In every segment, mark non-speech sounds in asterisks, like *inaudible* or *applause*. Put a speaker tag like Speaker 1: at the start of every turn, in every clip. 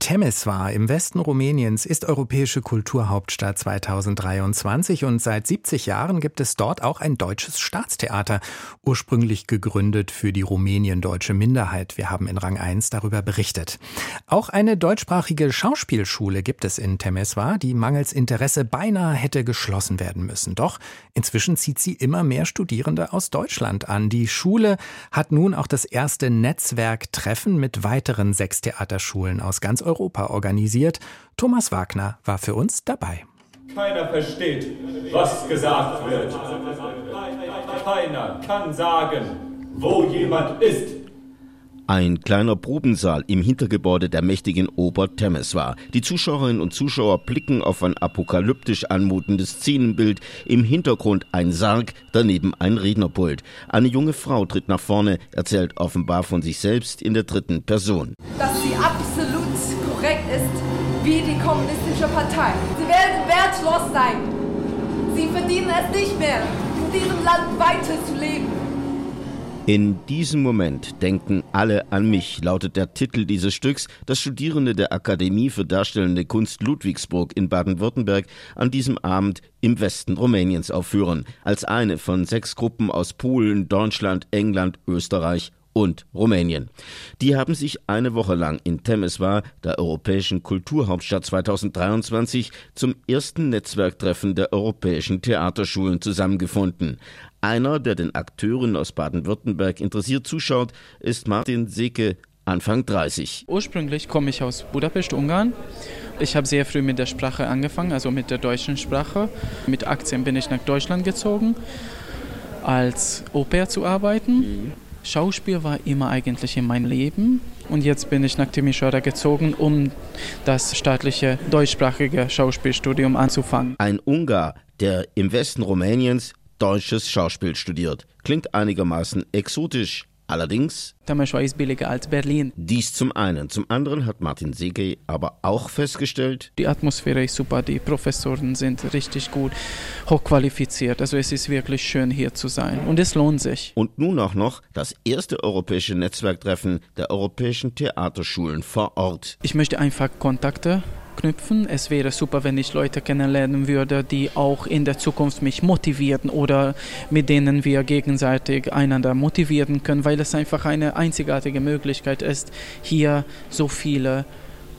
Speaker 1: Temeswar im Westen Rumäniens ist europäische Kulturhauptstadt 2023 und seit 70 Jahren gibt es dort auch ein deutsches Staatstheater, ursprünglich gegründet für die rumäniendeutsche Minderheit. Wir haben in Rang 1 darüber berichtet. Auch eine deutschsprachige Schauspielschule gibt es in Temeswar, die mangels Interesse beinahe hätte geschlossen werden müssen. Doch inzwischen zieht sie immer mehr Studierende aus Deutschland an. Die Schule hat nun auch das erste Netzwerktreffen mit weiteren sechs Theaterschulen aus ganz Europa organisiert. Thomas Wagner war für uns dabei.
Speaker 2: Keiner versteht, was gesagt wird. Keiner kann sagen, wo jemand ist.
Speaker 3: Ein kleiner Probensaal im Hintergebäude der mächtigen Ober Temeswar. Die Zuschauerinnen und Zuschauer blicken auf ein apokalyptisch anmutendes Szenenbild. Im Hintergrund ein Sarg, daneben ein Rednerpult. Eine junge Frau tritt nach vorne, erzählt offenbar von sich selbst in der dritten Person.
Speaker 4: Dass sie absolut ist wie die kommunistische Partei. Sie werden wertlos sein. Sie verdienen es nicht mehr, in diesem Land weiter.
Speaker 3: In diesem Moment denken alle an mich, lautet der Titel dieses Stücks, das Studierende der Akademie für Darstellende Kunst Ludwigsburg in Baden-Württemberg an diesem Abend im Westen Rumäniens aufführen, als eine von sechs Gruppen aus Polen, Deutschland, England, Österreich und Rumänien. Die haben sich eine Woche lang in Temeswar, der europäischen Kulturhauptstadt 2023, zum ersten Netzwerktreffen der europäischen Theaterschulen zusammengefunden. Einer, der den Akteuren aus Baden-Württemberg interessiert zuschaut, ist Martin Seke, Anfang 30.
Speaker 5: Ursprünglich komme ich aus Budapest, Ungarn. Ich habe sehr früh mit der Sprache angefangen, also mit der deutschen Sprache. Mit 18 bin ich nach Deutschland gezogen, als Au-pair zu arbeiten. Mhm. Schauspiel war immer eigentlich in meinem Leben und jetzt bin ich nach Timișoara gezogen, um das staatliche deutschsprachige Schauspielstudium anzufangen.
Speaker 3: Ein Ungar, der im Westen Rumäniens deutsches Schauspiel studiert. Klingt einigermaßen exotisch, Allerdings.
Speaker 5: Temeschwar ist billiger als Berlin.
Speaker 3: Dies zum einen. Zum anderen hat Martin Sege aber auch festgestellt.
Speaker 5: Die Atmosphäre ist super, die Professoren sind richtig gut, hochqualifiziert. Also es ist wirklich schön hier zu sein und es lohnt sich.
Speaker 3: Und nun auch noch das erste europäische Netzwerktreffen der europäischen Theaterschulen vor Ort.
Speaker 5: Ich möchte einfach Kontakte knüpfen. Es wäre super, wenn ich Leute kennenlernen würde, die auch in der Zukunft mich motivieren oder mit denen wir gegenseitig einander motivieren können, weil es einfach eine einzigartige Möglichkeit ist, hier so viele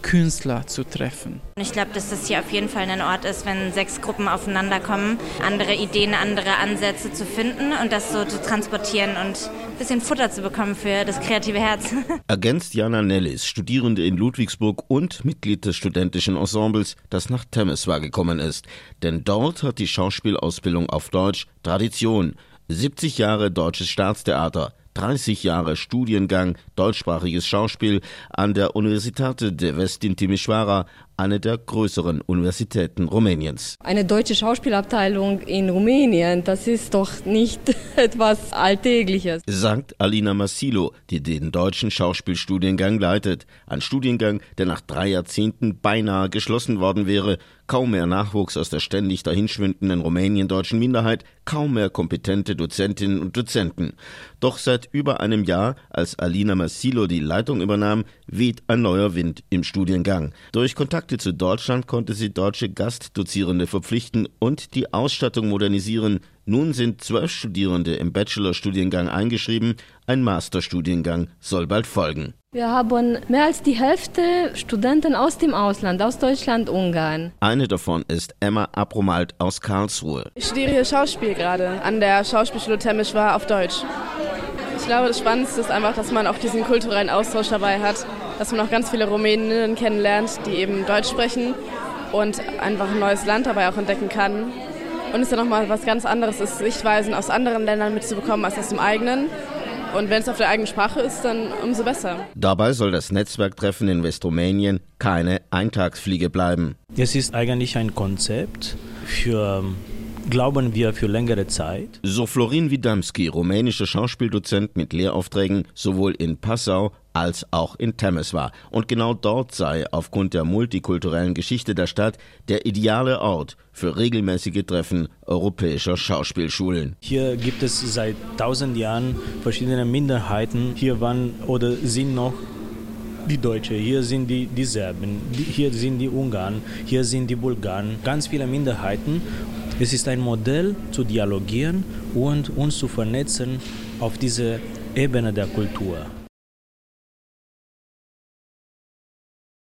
Speaker 5: Künstler zu treffen.
Speaker 6: Ich glaube, dass das hier auf jeden Fall ein Ort ist, wenn sechs Gruppen aufeinander kommen, andere Ideen, andere Ansätze zu finden und das so zu transportieren und ein bisschen Futter zu bekommen für das kreative Herz. *laughs*
Speaker 3: Ergänzt Jana Nellis, Studierende in Ludwigsburg und Mitglied des studentischen Ensembles, das nach Temeswar gekommen ist. Denn dort hat die Schauspielausbildung auf Deutsch Tradition. 70 Jahre deutsches Staatstheater, 30 Jahre Studiengang deutschsprachiges Schauspiel an der Universitate de Vestin Timișoara, eine der größeren Universitäten Rumäniens.
Speaker 7: Eine deutsche Schauspielabteilung in Rumänien, das ist doch nicht *laughs* etwas Alltägliches.
Speaker 3: Sagt Alina Massilo, die den deutschen Schauspielstudiengang leitet. Ein Studiengang, der nach drei Jahrzehnten beinahe geschlossen worden wäre. Kaum mehr Nachwuchs aus der ständig dahinschwindenden rumäniendeutschen Minderheit, kaum mehr kompetente Dozentinnen und Dozenten. Doch seit über einem Jahr, als Alina Massilo die Leitung übernahm, weht ein neuer Wind im Studiengang. Durch Kontakt Kontakte zu Deutschland konnte sie deutsche Gastdozierende verpflichten und die Ausstattung modernisieren. Nun sind zwölf Studierende im Bachelorstudiengang eingeschrieben. Ein Masterstudiengang soll bald folgen.
Speaker 7: Wir haben mehr als die Hälfte Studenten aus dem Ausland, aus Deutschland, Ungarn.
Speaker 3: Eine davon ist Emma Abromalt aus Karlsruhe.
Speaker 8: Ich studiere hier Schauspiel gerade an der Schauspielschule Temmisch-War auf Deutsch. Ich glaube, das Spannendste ist einfach, dass man auch diesen kulturellen Austausch dabei hat dass man auch ganz viele Rumäninnen kennenlernt, die eben Deutsch sprechen und einfach ein neues Land dabei auch entdecken kann. Und es ist ja nochmal was ganz anderes ist, Sichtweisen aus anderen Ländern mitzubekommen als aus dem eigenen. Und wenn es auf der eigenen Sprache ist, dann umso besser.
Speaker 3: Dabei soll das Netzwerktreffen in Westrumänien keine Eintagsfliege bleiben.
Speaker 9: Es ist eigentlich ein Konzept für glauben wir für längere Zeit.
Speaker 3: So Florin Widamski, rumänischer Schauspieldozent mit Lehraufträgen sowohl in Passau als auch in Temeswar. Und genau dort sei aufgrund der multikulturellen Geschichte der Stadt der ideale Ort für regelmäßige Treffen europäischer Schauspielschulen.
Speaker 9: Hier gibt es seit tausend Jahren verschiedene Minderheiten. Hier waren oder sind noch die Deutschen, hier sind die, die Serben, die, hier sind die Ungarn, hier sind die Bulgaren, ganz viele Minderheiten. Es ist ein Modell zu dialogieren und uns zu vernetzen auf diese Ebene der Kultur.